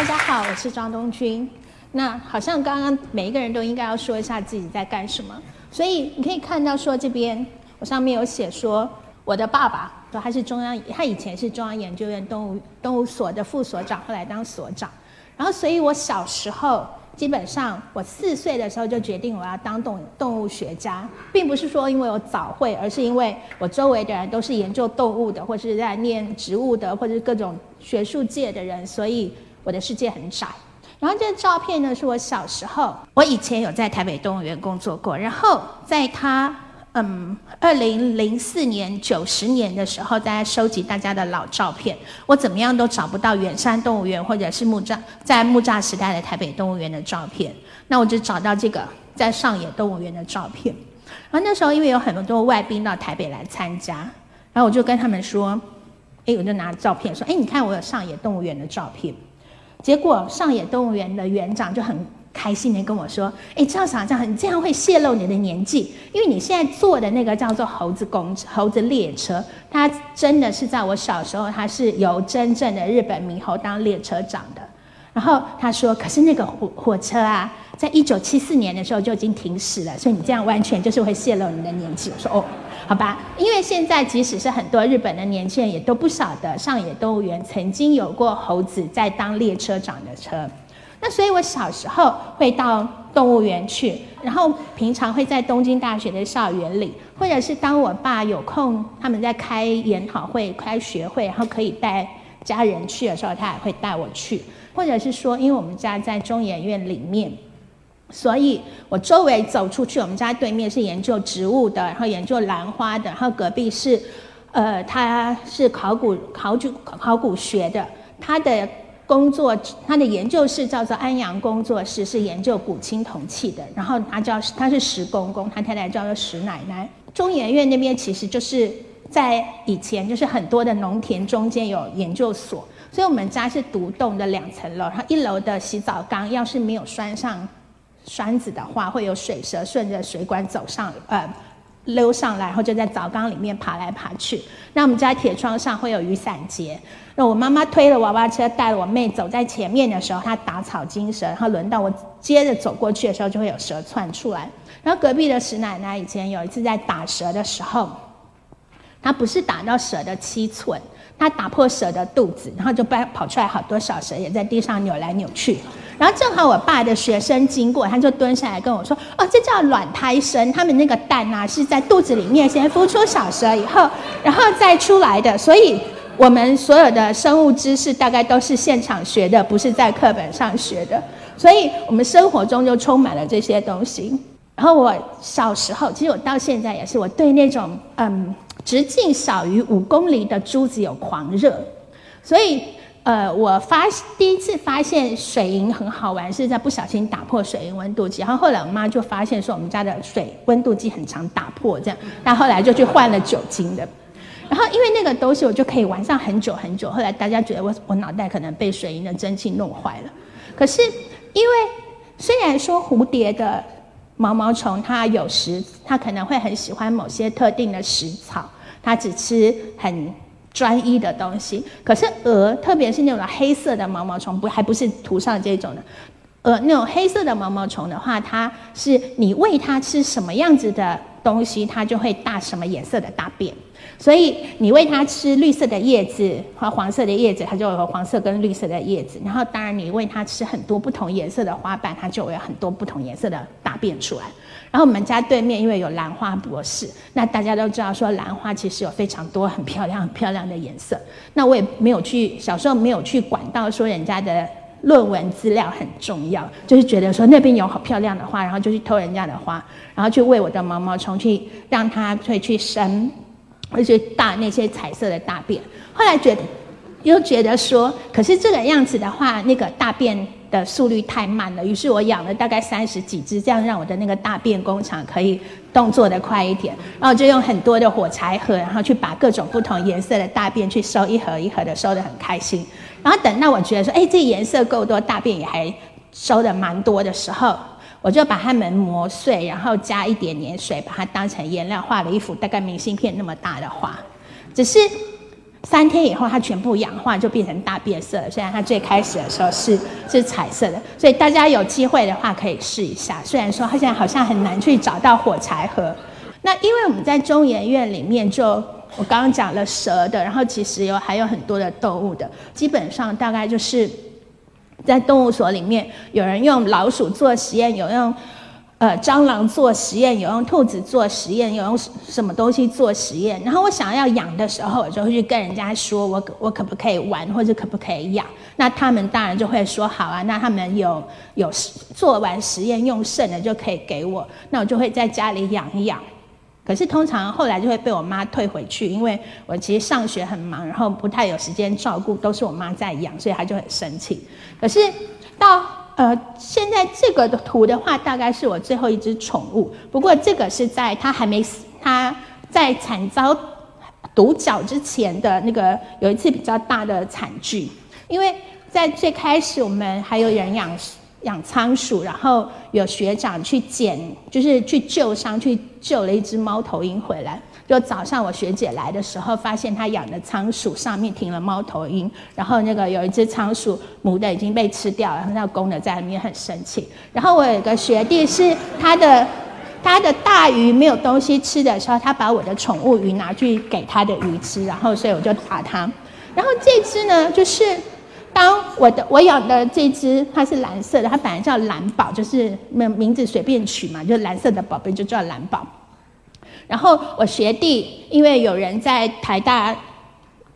大家好，我是张东君。那好像刚刚每一个人都应该要说一下自己在干什么，所以你可以看到说这边我上面有写说我的爸爸说他是中央，他以前是中央研究院动物动物所的副所长，后来当所长。然后，所以我小时候基本上我四岁的时候就决定我要当动动物学家，并不是说因为我早会，而是因为我周围的人都是研究动物的，或是在念植物的，或者各种学术界的人，所以我的世界很窄。然后这个照片呢，是我小时候，我以前有在台北动物园工作过，然后在他。嗯，二零零四年九十年的时候，大家收集大家的老照片，我怎么样都找不到远山动物园或者是木栅在木栅时代的台北动物园的照片。那我就找到这个在上野动物园的照片。然后那时候因为有很多外宾到台北来参加，然后我就跟他们说：“哎，我就拿照片说，哎，你看我有上野动物园的照片。”结果上野动物园的园长就很。开心的跟我说：“哎，赵厂长，你这样会泄露你的年纪，因为你现在坐的那个叫做猴子公猴子列车，它真的是在我小时候，它是由真正的日本猕猴当列车长的。然后他说，可是那个火火车啊，在一九七四年的时候就已经停驶了，所以你这样完全就是会泄露你的年纪。我说哦，好吧，因为现在即使是很多日本的年轻人也都不晓得上野动物园曾经有过猴子在当列车长的车。”那所以，我小时候会到动物园去，然后平常会在东京大学的校园里，或者是当我爸有空，他们在开研讨会、开学会，然后可以带家人去的时候，他也会带我去。或者是说，因为我们家在中研院里面，所以我周围走出去，我们家对面是研究植物的，然后研究兰花的，然后隔壁是，呃，他是考古、考古、考古学的，他的。工作，他的研究室叫做安阳工作室，是研究古青铜器的。然后他叫他是石公公，他太太叫做石奶奶。中研院那边其实就是在以前就是很多的农田中间有研究所，所以我们家是独栋的两层楼。然后一楼的洗澡缸要是没有拴上栓子的话，会有水蛇顺着水管走上呃。溜上来，然后就在澡缸里面爬来爬去。那我们家铁窗上会有雨伞结。那我妈妈推了娃娃车，带了我妹走在前面的时候，她打草惊蛇。然后轮到我接着走过去的时候，就会有蛇窜出来。然后隔壁的石奶奶以前有一次在打蛇的时候，它不是打到蛇的七寸，它打破蛇的肚子，然后就跑出来好多小蛇，也在地上扭来扭去。然后正好我爸的学生经过，他就蹲下来跟我说：“哦，这叫卵胎生，他们那个蛋啊是在肚子里面先孵出小蛇以后，然后再出来的。所以我们所有的生物知识大概都是现场学的，不是在课本上学的。所以我们生活中就充满了这些东西。然后我小时候，其实我到现在也是，我对那种嗯直径小于五公里的珠子有狂热，所以。呃，我发第一次发现水银很好玩，是在不小心打破水银温度计。然后后来我妈就发现说，我们家的水温度计很常打破，这样，那后来就去换了酒精的。然后因为那个东西，我就可以玩上很久很久。后来大家觉得我我脑袋可能被水银的蒸汽弄坏了。可是因为虽然说蝴蝶的毛毛虫它有时，它可能会很喜欢某些特定的食草，它只吃很。专一的东西，可是蛾，特别是那种黑色的毛毛虫，不还不是涂上这种的，呃，那种黑色的毛毛虫的话，它是你喂它吃什么样子的东西，它就会大什么颜色的大便。所以你喂它吃绿色的叶子和黄色的叶子，它就有黄色跟绿色的叶子。然后当然你喂它吃很多不同颜色的花瓣，它就会有很多不同颜色的大便出来。然后我们家对面因为有兰花博士，那大家都知道说兰花其实有非常多很漂亮很漂亮的颜色。那我也没有去小时候没有去管到说人家的论文资料很重要，就是觉得说那边有好漂亮的花，然后就去偷人家的花，然后去喂我的毛毛虫去让它会去生。而且大那些彩色的大便，后来觉得又觉得说，可是这个样子的话，那个大便的速率太慢了。于是我养了大概三十几只，这样让我的那个大便工厂可以动作的快一点。然后就用很多的火柴盒，然后去把各种不同颜色的大便去收一盒一盒的收的很开心。然后等到我觉得说，哎，这颜色够多，大便也还收的蛮多的时候。我就把它们磨碎，然后加一点点水，把它当成颜料，画了一幅大概明信片那么大的画。只是三天以后它全部氧化就变成大变色。虽然它最开始的时候是是彩色的，所以大家有机会的话可以试一下。虽然说它现在好像很难去找到火柴盒，那因为我们在中研院里面就。我刚刚讲了蛇的，然后其实有还有很多的动物的，基本上大概就是在动物所里面，有人用老鼠做实验，有用呃蟑螂做实验，有用兔子做实验，有用什么东西做实验。然后我想要养的时候，我就会去跟人家说，我我可不可以玩，或者可不可以养？那他们当然就会说好啊。那他们有有做完实验用剩的就可以给我，那我就会在家里养一养。可是通常后来就会被我妈退回去，因为我其实上学很忙，然后不太有时间照顾，都是我妈在养，所以她就很生气。可是到呃现在这个的图的话，大概是我最后一只宠物。不过这个是在它还没死，它在惨遭毒角之前的那个有一次比较大的惨剧，因为在最开始我们还有人养。养仓鼠，然后有学长去捡，就是去救伤，去救了一只猫头鹰回来。就早上我学姐来的时候，发现她养的仓鼠上面停了猫头鹰，然后那个有一只仓鼠母的已经被吃掉了，然后那公的在里面很生气。然后我有个学弟是他的他的大鱼没有东西吃的时候，他把我的宠物鱼拿去给他的鱼吃，然后所以我就打他。然后这只呢，就是。当我的我养的这只它是蓝色的，它本来叫蓝宝，就是名名字随便取嘛，就蓝色的宝贝就叫蓝宝。然后我学弟因为有人在台大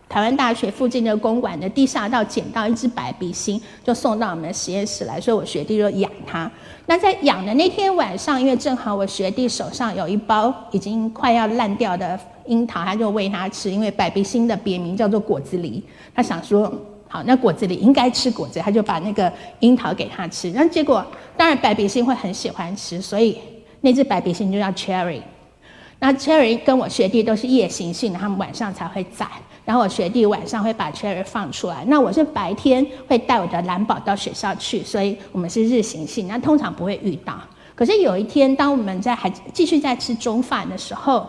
台湾大学附近的公馆的地下道捡到一只白鼻星，就送到我们的实验室来，所以我学弟就养它。那在养的那天晚上，因为正好我学弟手上有一包已经快要烂掉的樱桃，他就喂它吃，因为白鼻星的别名叫做果子狸，他想说。好，那果子里应该吃果子，他就把那个樱桃给他吃。那结果，当然白鼻星会很喜欢吃，所以那只白鼻星就叫 Cherry。那 Cherry 跟我学弟都是夜行性的，他们晚上才会在。然后我学弟晚上会把 Cherry 放出来，那我是白天会带我的蓝宝到学校去，所以我们是日行性，那通常不会遇到。可是有一天，当我们在还继续在吃中饭的时候，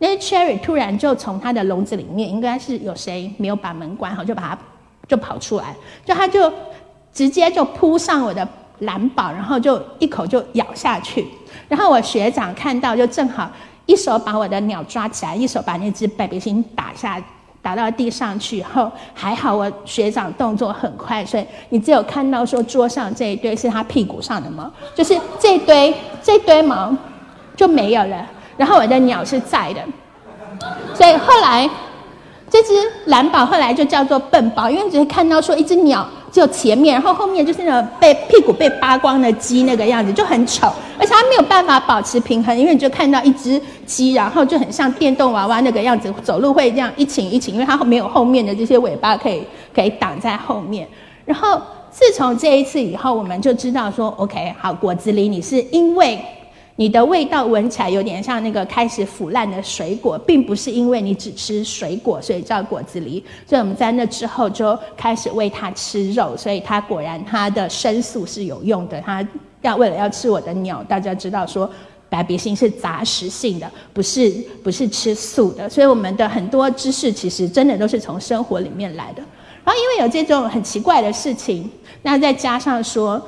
那 Cherry 突然就从它的笼子里面，应该是有谁没有把门关好，就把它。就跑出来，就他就直接就扑上我的蓝宝，然后就一口就咬下去。然后我学长看到，就正好一手把我的鸟抓起来，一手把那只白鼻星打下打到地上去以。后还好我学长动作很快，所以你只有看到说桌上这一堆是他屁股上的毛，就是这堆这堆毛就没有了。然后我的鸟是在的，所以后来。这只蓝宝后来就叫做笨宝，因为只是看到说一只鸟只有前面，然后后面就是那种被屁股被扒光的鸡那个样子，就很丑，它没有办法保持平衡，因为你就看到一只鸡，然后就很像电动娃娃那个样子，走路会这样一倾一倾，因为它没有后面的这些尾巴可以可以挡在后面。然后自从这一次以后，我们就知道说，OK，好，果子狸，你是因为。你的味道闻起来有点像那个开始腐烂的水果，并不是因为你只吃水果，所以叫果子狸。所以我们在那之后就开始喂它吃肉，所以它果然它的生素是有用的。它要为了要吃我的鸟，大家知道说白鼻星是杂食性的，不是不是吃素的。所以我们的很多知识其实真的都是从生活里面来的。然后因为有这种很奇怪的事情，那再加上说。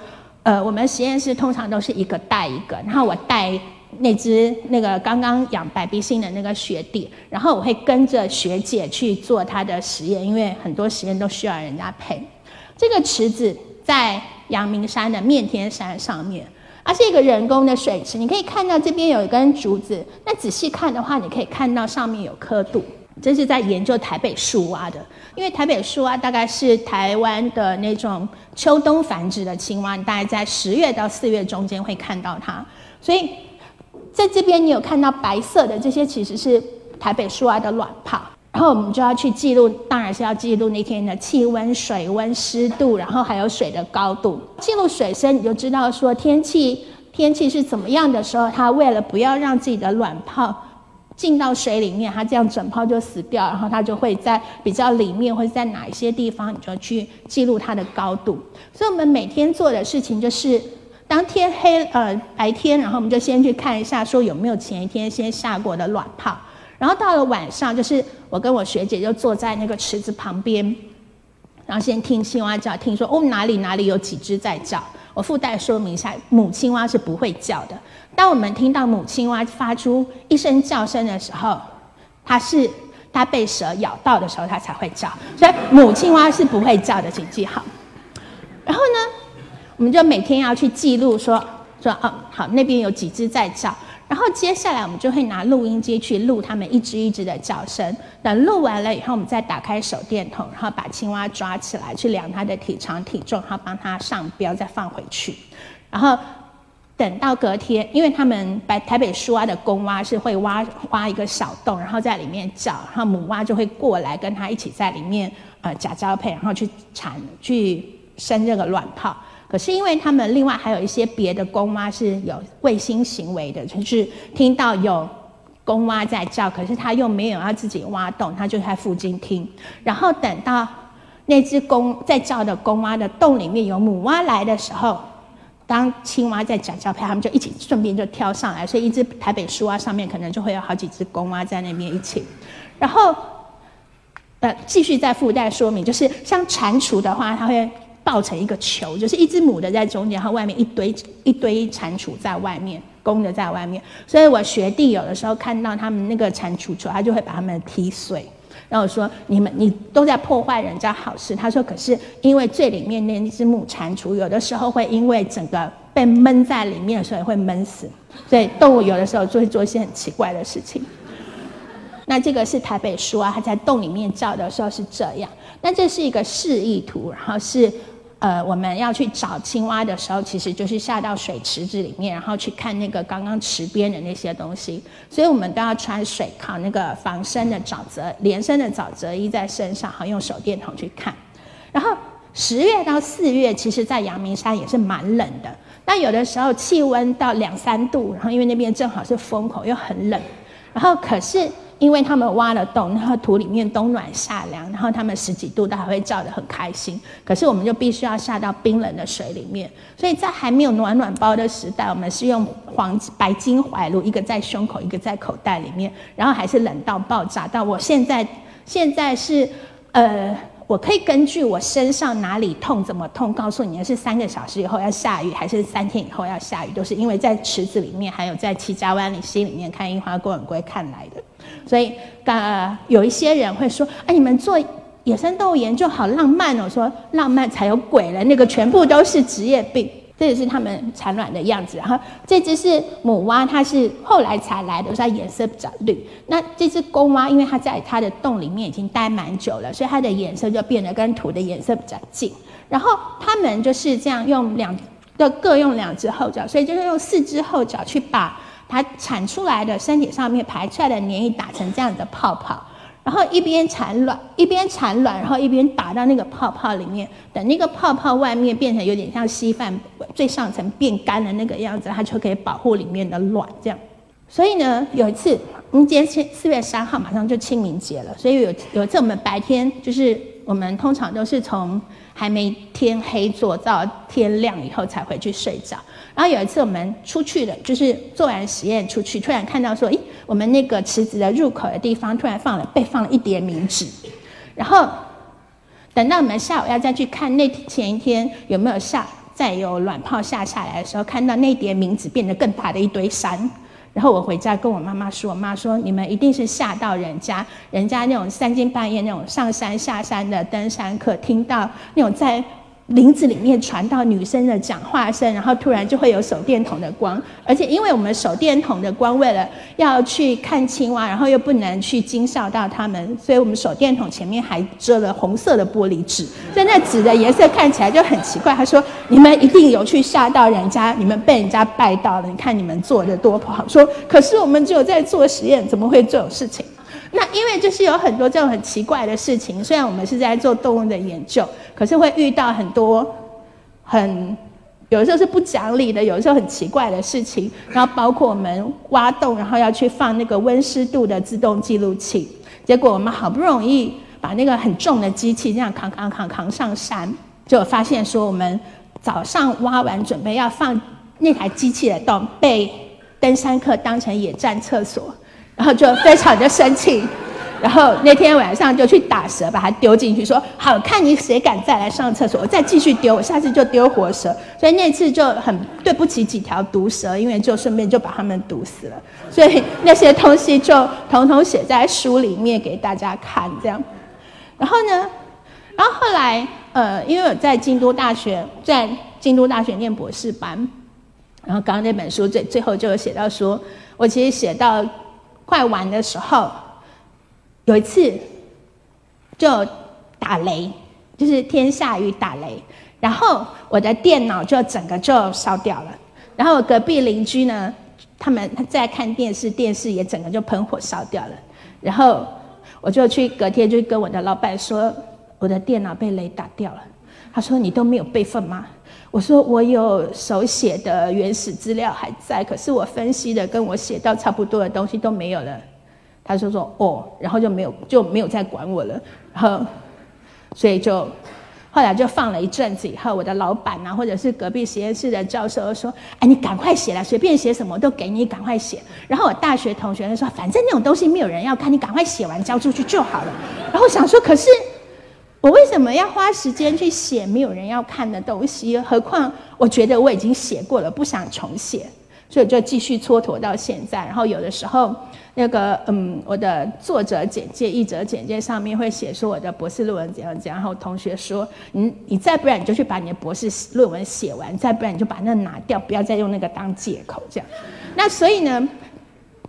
呃，我们实验室通常都是一个带一个，然后我带那只那个刚刚养白鼻星的那个学弟，然后我会跟着学姐去做他的实验，因为很多实验都需要人家陪。这个池子在阳明山的面天山上面，它是一个人工的水池，你可以看到这边有一根竹子，那仔细看的话，你可以看到上面有刻度。这是在研究台北树蛙的，因为台北树蛙大概是台湾的那种秋冬繁殖的青蛙，大概在十月到四月中间会看到它。所以在这边你有看到白色的这些，其实是台北树蛙的卵泡。然后我们就要去记录，当然是要记录那天的气温、水温、湿度，然后还有水的高度。记录水深，你就知道说天气天气是怎么样的时候，它为了不要让自己的卵泡。进到水里面，它这样整泡就死掉，然后它就会在比较里面或者在哪一些地方，你就去记录它的高度。所以我们每天做的事情就是，当天黑呃白天，然后我们就先去看一下，说有没有前一天先下过的卵泡，然后到了晚上，就是我跟我学姐就坐在那个池子旁边，然后先听青蛙叫，听说哦哪里哪里有几只在叫。我附带说明一下，母青蛙是不会叫的。当我们听到母青蛙发出一声叫声的时候，它是它被蛇咬到的时候，它才会叫。所以母青蛙是不会叫的，请记好。然后呢，我们就每天要去记录，说说哦，好，那边有几只在叫。然后接下来我们就会拿录音机去录它们一只一只的叫声。等录完了以后，我们再打开手电筒，然后把青蛙抓起来，去量它的体长体重，然后帮它上标，再放回去。然后等到隔天，因为他们白台北树蛙的公蛙是会挖挖一个小洞，然后在里面叫，然后母蛙就会过来跟它一起在里面呃假交配，然后去产去生这个卵泡。可是，因为他们另外还有一些别的公蛙是有卫星行为的，就是听到有公蛙在叫，可是他又没有要自己挖洞，他就在附近听。然后等到那只公在叫的公蛙的洞里面有母蛙来的时候，当青蛙在讲交配，他们就一起顺便就跳上来，所以一只台北树蛙上面可能就会有好几只公蛙在那边一起。然后，呃，继续再附带说明，就是像蟾蜍的话，它会。抱成一个球，就是一只母的在中间，然后外面一堆一堆蟾蜍在外面，公的在外面。所以我学弟有的时候看到他们那个蟾蜍球，他就会把它们踢碎。然后我说：“你们你都在破坏人家好事。”他说：“可是因为最里面那只母蟾蜍，有的时候会因为整个被闷在里面，所以会闷死。所以动物有的时候就会做一些很奇怪的事情。那这个是台北树啊，它在洞里面叫的时候是这样。那这是一个示意图，然后是。呃，我们要去找青蛙的时候，其实就是下到水池子里面，然后去看那个刚刚池边的那些东西。所以我们都要穿水靠那个防身的沼泽连身的沼泽衣在身上，好用手电筒去看。然后十月到四月，其实在阳明山也是蛮冷的，但有的时候气温到两三度，然后因为那边正好是风口，又很冷。然后可是。因为他们挖了洞，然后土里面冬暖夏凉，然后他们十几度都还会叫得很开心。可是我们就必须要下到冰冷的水里面，所以在还没有暖暖包的时代，我们是用黄白金怀炉，一个在胸口，一个在口袋里面，然后还是冷到爆炸。到我现在，现在是呃。我可以根据我身上哪里痛怎么痛，告诉你是三个小时以后要下雨，还是三天以后要下雨，都是因为在池子里面，还有在七家湾里溪里面看樱花公园龟看来的。所以，呃，有一些人会说：“哎，你们做野生动物研究好浪漫哦。”说浪漫才有鬼了，那个全部都是职业病。这也是它们产卵的样子。然后这只是母蛙，它是后来才来的，所以它颜色比较绿。那这只公蛙，因为它在它的洞里面已经待蛮久了，所以它的颜色就变得跟土的颜色比较近。然后它们就是这样用两个各用两只后脚，所以就是用四只后脚去把它产出来的身体上面排出来的黏液打成这样的泡泡。然后一边产卵，一边产卵，然后一边打到那个泡泡里面。等那个泡泡外面变成有点像稀饭最上层变干的那个样子，它就可以保护里面的卵。这样，所以呢，有一次，我们今天是四月三号马上就清明节了，所以有有一次我们白天就是我们通常都是从还没天黑做到天亮以后才回去睡觉。然后有一次我们出去了，就是做完实验出去，突然看到说，咦，我们那个池子的入口的地方突然放了被放了一叠冥纸。然后等到我们下午要再去看那前一天有没有下再有卵泡下下来的时候，看到那叠冥纸变得更大的一堆山。然后我回家跟我妈妈说，我妈说你们一定是吓到人家，人家那种三更半夜那种上山下山的登山客，听到那种在。林子里面传到女生的讲话声，然后突然就会有手电筒的光，而且因为我们手电筒的光为了要去看青蛙，然后又不能去惊吓到它们，所以我们手电筒前面还遮了红色的玻璃纸，所以那纸的颜色看起来就很奇怪。他说：“你们一定有去吓到人家，你们被人家拜到了，你看你们做的多不好。”说：“可是我们只有在做实验，怎么会这种事情？”那因为就是有很多这种很奇怪的事情，虽然我们是在做动物的研究，可是会遇到很多很有的时候是不讲理的，有的时候很奇怪的事情。然后包括我们挖洞，然后要去放那个温湿度的自动记录器，结果我们好不容易把那个很重的机器这样扛扛扛扛上山，就发现说我们早上挖完准备要放那台机器的洞，被登山客当成野战厕所。然后就非常的生气。然后那天晚上就去打蛇，把它丢进去，说好看你谁敢再来上厕所，我再继续丢，我下次就丢活蛇。所以那次就很对不起几条毒蛇，因为就顺便就把它们毒死了。所以那些东西就统统写在书里面给大家看，这样。然后呢，然后后来呃，因为我在京都大学，在京都大学念博士班，然后刚刚那本书最最后就写到说，我其实写到快完的时候。有一次，就打雷，就是天下雨打雷，然后我的电脑就整个就烧掉了。然后隔壁邻居呢，他们他在看电视，电视也整个就喷火烧掉了。然后我就去隔天就跟我的老板说，我的电脑被雷打掉了。他说你都没有备份吗？我说我有手写的原始资料还在，可是我分析的跟我写到差不多的东西都没有了。他就说：“哦，然后就没有就没有再管我了。然后，所以就后来就放了一阵子以后，我的老板啊，或者是隔壁实验室的教授说：‘哎，你赶快写了，随便写什么都给你，赶快写。’然后我大学同学就说：‘反正那种东西没有人要看，你赶快写完交出去就好了。’然后想说，可是我为什么要花时间去写没有人要看的东西？何况我觉得我已经写过了，不想重写。”所以就继续蹉跎到现在，然后有的时候，那个嗯，我的作者简介、译者简介上面会写说我的博士论文怎样怎样，然后同学说，你你再不然你就去把你的博士论文写完，再不然你就把那拿掉，不要再用那个当借口这样。那所以呢，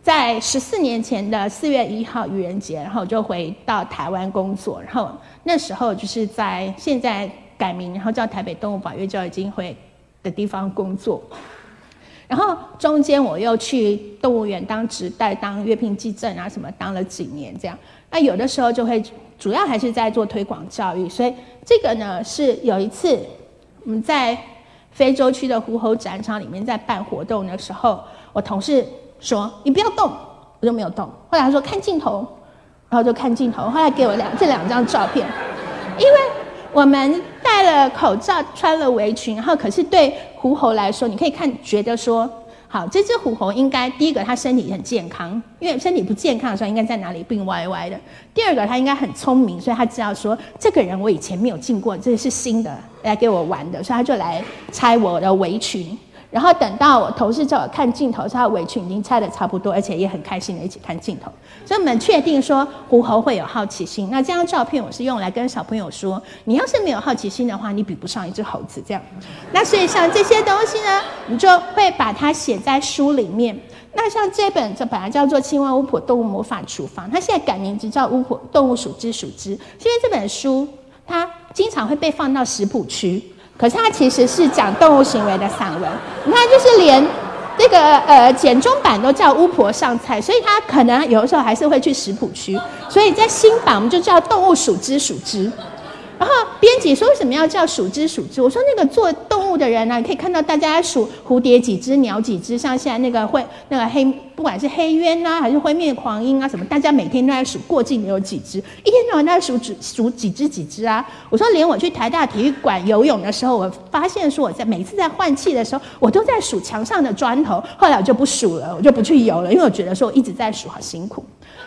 在十四年前的四月一号愚人节，然后我就回到台湾工作，然后那时候就是在现在改名，然后叫台北动物保育教育基金会的地方工作。然后中间我又去动物园当职代，当月聘记证啊什么，当了几年这样。那有的时候就会主要还是在做推广教育，所以这个呢是有一次我们在非洲区的狐猴展场里面在办活动的时候，我同事说你不要动，我就没有动。后来他说看镜头，然后就看镜头。后来给我两这两张照片，因为我们戴了口罩，穿了围裙，然后可是对。狐猴来说，你可以看觉得说，好，这只狐猴应该第一个它身体很健康，因为身体不健康的时候应该在哪里病歪歪的。第二个它应该很聪明，所以它知道说这个人我以前没有进过，这是新的来给我玩的，所以它就来拆我的围裙。然后等到我同事叫我看镜头，他的围裙已经拆的差不多，而且也很开心的一起看镜头。所以我们确定说狐猴会有好奇心。那这张照片我是用来跟小朋友说，你要是没有好奇心的话，你比不上一只猴子这样。那所以像这些东西呢，你就会把它写在书里面。那像这本这本来叫做《青蛙巫婆动物魔法厨房》，它现在改名字叫《巫婆动物数之数之》，因为这本书它经常会被放到食谱区。可是它其实是讲动物行为的散文，你看，就是连这个呃简中版都叫巫婆上菜，所以它可能有的时候还是会去食谱区，所以在新版我们就叫动物数之数之。然后编辑说为什么要叫数之数之？我说那个做动物的人呢，你可以看到大家数蝴蝶几只，鸟几只，像现在那个会那个黑。不管是黑鸢啊，还是灰面狂鹰啊，什么，大家每天都在数过境有几只，一天到晚都在数几数几只几只啊。我说，连我去台大体育馆游泳的时候，我发现说我在每次在换气的时候，我都在数墙上的砖头。后来我就不数了，我就不去游了，因为我觉得说我一直在数好辛苦。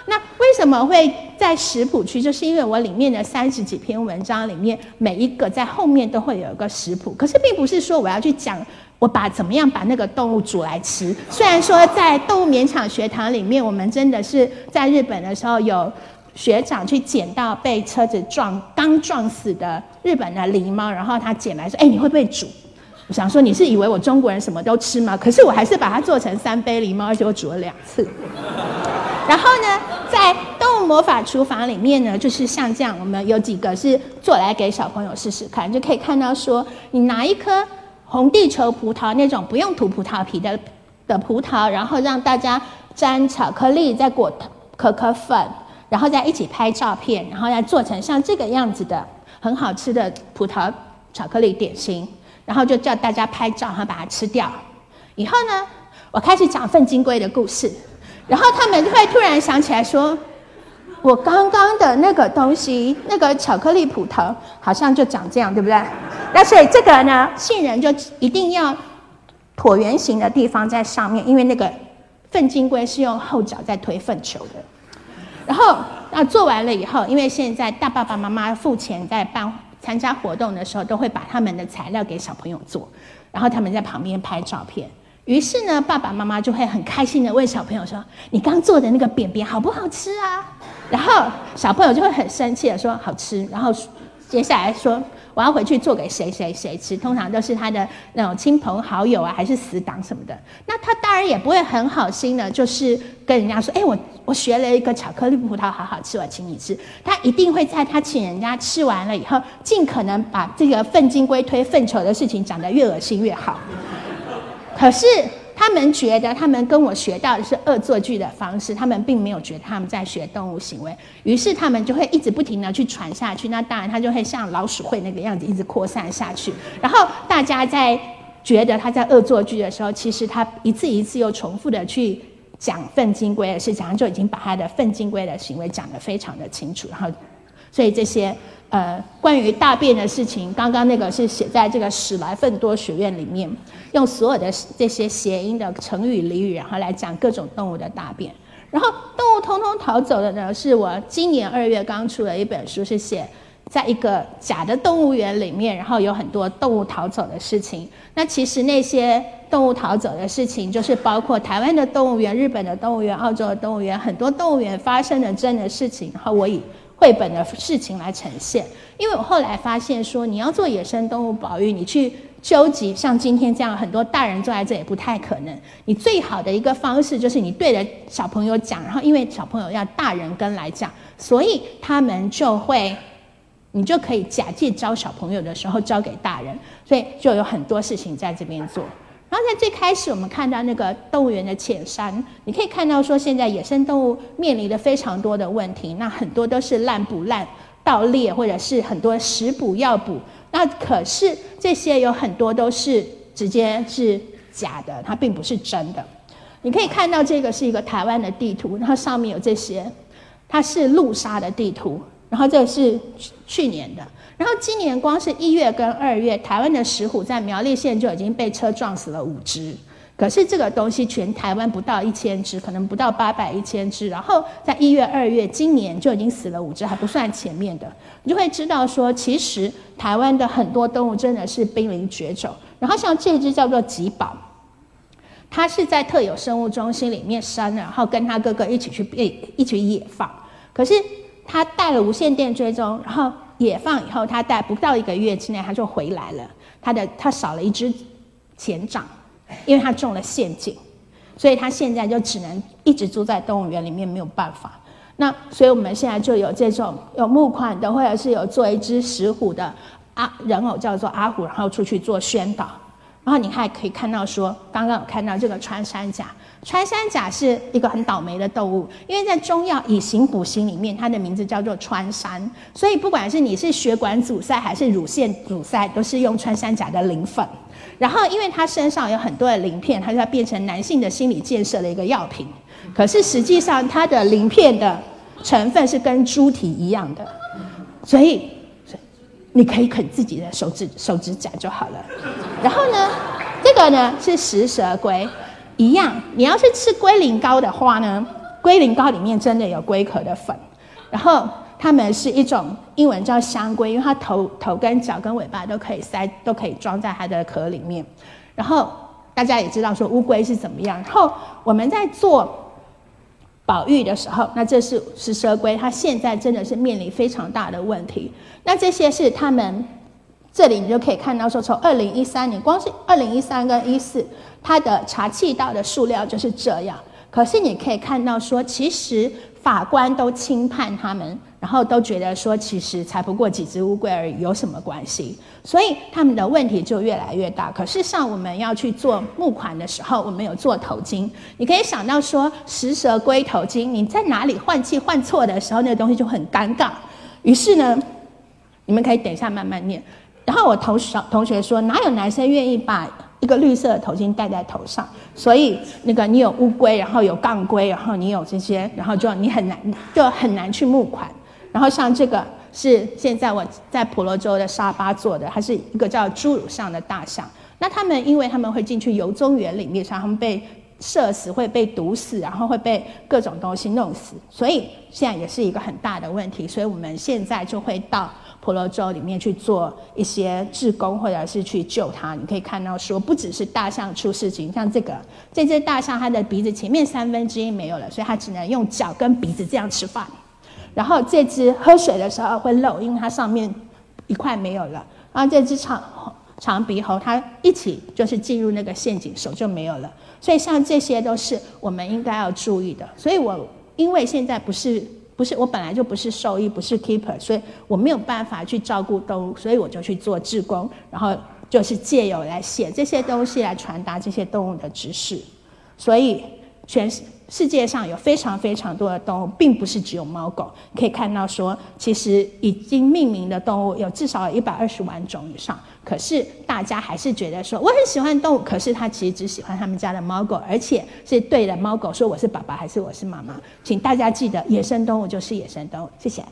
那为什么会在食谱区？就是因为我里面的三十几篇文章里面，每一个在后面都会有一个食谱，可是并不是说我要去讲。我把怎么样把那个动物煮来吃？虽然说在动物勉强学堂里面，我们真的是在日本的时候有学长去捡到被车子撞刚撞死的日本的狸猫，然后他捡来说：“哎，你会不会煮？”我想说你是以为我中国人什么都吃吗？可是我还是把它做成三杯狸猫，而且我煮了两次。然后呢，在动物魔法厨房里面呢，就是像这样，我们有几个是做来给小朋友试试看，就可以看到说，你拿一颗。红地球葡萄那种不用涂葡萄皮的的葡萄，然后让大家沾巧克力，再裹可可粉，然后再一起拍照片，然后再做成像这个样子的很好吃的葡萄巧克力点心，然后就叫大家拍照，然后把它吃掉。以后呢，我开始讲粪金龟的故事，然后他们就会突然想起来说。我刚刚的那个东西，那个巧克力葡萄，好像就长这样，对不对？那所以这个呢，杏仁就一定要椭圆形的地方在上面，因为那个粪金龟是用后脚在推粪球的。然后那做完了以后，因为现在大爸爸妈妈付钱在办参加活动的时候，都会把他们的材料给小朋友做，然后他们在旁边拍照片。于是呢，爸爸妈妈就会很开心的问小朋友说：“你刚做的那个便便好不好吃啊？”然后小朋友就会很生气的说：“好吃。”然后接下来说：“我要回去做给谁谁谁吃。”通常都是他的那种亲朋好友啊，还是死党什么的。那他当然也不会很好心的，就是跟人家说：“哎，我我学了一个巧克力葡萄，好好吃，我请你吃。”他一定会在他请人家吃完了以后，尽可能把这个粪金龟推粪球的事情讲得越恶心越好。可是他们觉得，他们跟我学到的是恶作剧的方式，他们并没有觉得他们在学动物行为，于是他们就会一直不停的去传下去。那当然，他就会像老鼠会那个样子，一直扩散下去。然后大家在觉得他在恶作剧的时候，其实他一次一次又重复的去讲粪金龟的事情，就已经把他的粪金龟的行为讲得非常的清楚。然后，所以这些。呃，关于大便的事情，刚刚那个是写在这个史莱芬多学院里面，用所有的这些谐音的成语俚语，然后来讲各种动物的大便。然后动物通通逃走的呢，是我今年二月刚出的一本书，是写在一个假的动物园里面，然后有很多动物逃走的事情。那其实那些动物逃走的事情，就是包括台湾的动物园、日本的动物园、澳洲的动物园，很多动物园发生的真的事情。然后我以绘本的事情来呈现，因为我后来发现说，你要做野生动物保育，你去纠集像今天这样很多大人坐在这也不太可能。你最好的一个方式就是你对着小朋友讲，然后因为小朋友要大人跟来讲，所以他们就会，你就可以假借教小朋友的时候教给大人，所以就有很多事情在这边做。然后在最开始，我们看到那个动物园的浅山，你可以看到说，现在野生动物面临的非常多的问题，那很多都是滥捕滥盗猎，或者是很多食捕药捕。那可是这些有很多都是直接是假的，它并不是真的。你可以看到这个是一个台湾的地图，然后上面有这些，它是陆沙的地图，然后这个是去年的。然后今年光是一月跟二月，台湾的石虎在苗栗县就已经被车撞死了五只。可是这个东西全台湾不到一千只，可能不到八百一千只。然后在一月、二月，今年就已经死了五只，还不算前面的。你就会知道说，其实台湾的很多动物真的是濒临绝种。然后像这只叫做吉宝，它是在特有生物中心里面生，然后跟他哥哥一起去被一起野放。可是他带了无线电追踪，然后。解放以后，他在不到一个月之内，他就回来了。他的他少了一只前掌，因为他中了陷阱，所以他现在就只能一直住在动物园里面，没有办法。那所以我们现在就有这种有募款的，或者是有做一只石虎的阿人偶，叫做阿虎，然后出去做宣导。然后你还可以看到说，刚刚有看到这个穿山甲。穿山甲是一个很倒霉的动物，因为在中药以形补形里面，它的名字叫做穿山，所以不管是你是血管阻塞还是乳腺阻塞，都是用穿山甲的磷粉。然后，因为它身上有很多的鳞片，它就要变成男性的心理建设的一个药品。可是实际上，它的鳞片的成分是跟猪蹄一样的，所以你可以啃自己的手指手指甲就好了。然后呢，这个呢是食蛇龟。一样，你要是吃龟苓膏的话呢，龟苓膏里面真的有龟壳的粉，然后它们是一种英文叫香龟，因为它头头跟脚跟尾巴都可以塞，都可以装在它的壳里面。然后大家也知道说乌龟是怎么样。然后我们在做保育的时候，那这是食蛇龟，它现在真的是面临非常大的问题。那这些是它们。这里你就可以看到，说从二零一三年，光是二零一三跟一四，它的查气道的数量就是这样。可是你可以看到，说其实法官都轻判他们，然后都觉得说，其实才不过几只乌龟而已，有什么关系？所以他们的问题就越来越大。可是像我们要去做募款的时候，我们有做头巾，你可以想到说，食蛇龟头巾，你在哪里换气换错的时候，那个东西就很尴尬。于是呢，你们可以等一下慢慢念。然后我同学同学说，哪有男生愿意把一个绿色的头巾戴在头上？所以那个你有乌龟，然后有杠龟，然后你有这些，然后就你很难就很难去募款。然后像这个是现在我在婆罗洲的沙巴做的，它是一个叫侏儒上的大象。那他们因为他们会进去游中园里面，所以他们被射死，会被毒死，然后会被各种东西弄死，所以现在也是一个很大的问题。所以我们现在就会到婆罗洲里面去做一些志工，或者是去救它。你可以看到说，不只是大象出事情，像这个这只大象，它的鼻子前面三分之一没有了，所以它只能用脚跟鼻子这样吃饭。然后这只喝水的时候会漏，因为它上面一块没有了。然后这只长长鼻猴，它一起就是进入那个陷阱，手就没有了。所以像这些都是我们应该要注意的。所以我因为现在不是不是我本来就不是兽医，不是 keeper，所以我没有办法去照顾动物，所以我就去做志工，然后就是借由来写这些东西来传达这些动物的知识。所以全。世界上有非常非常多的动物，并不是只有猫狗。可以看到说，其实已经命名的动物有至少一百二十万种以上。可是大家还是觉得说，我很喜欢动物，可是他其实只喜欢他们家的猫狗，而且是对着猫狗说我是爸爸还是我是妈妈。请大家记得，野生动物就是野生动物。谢谢。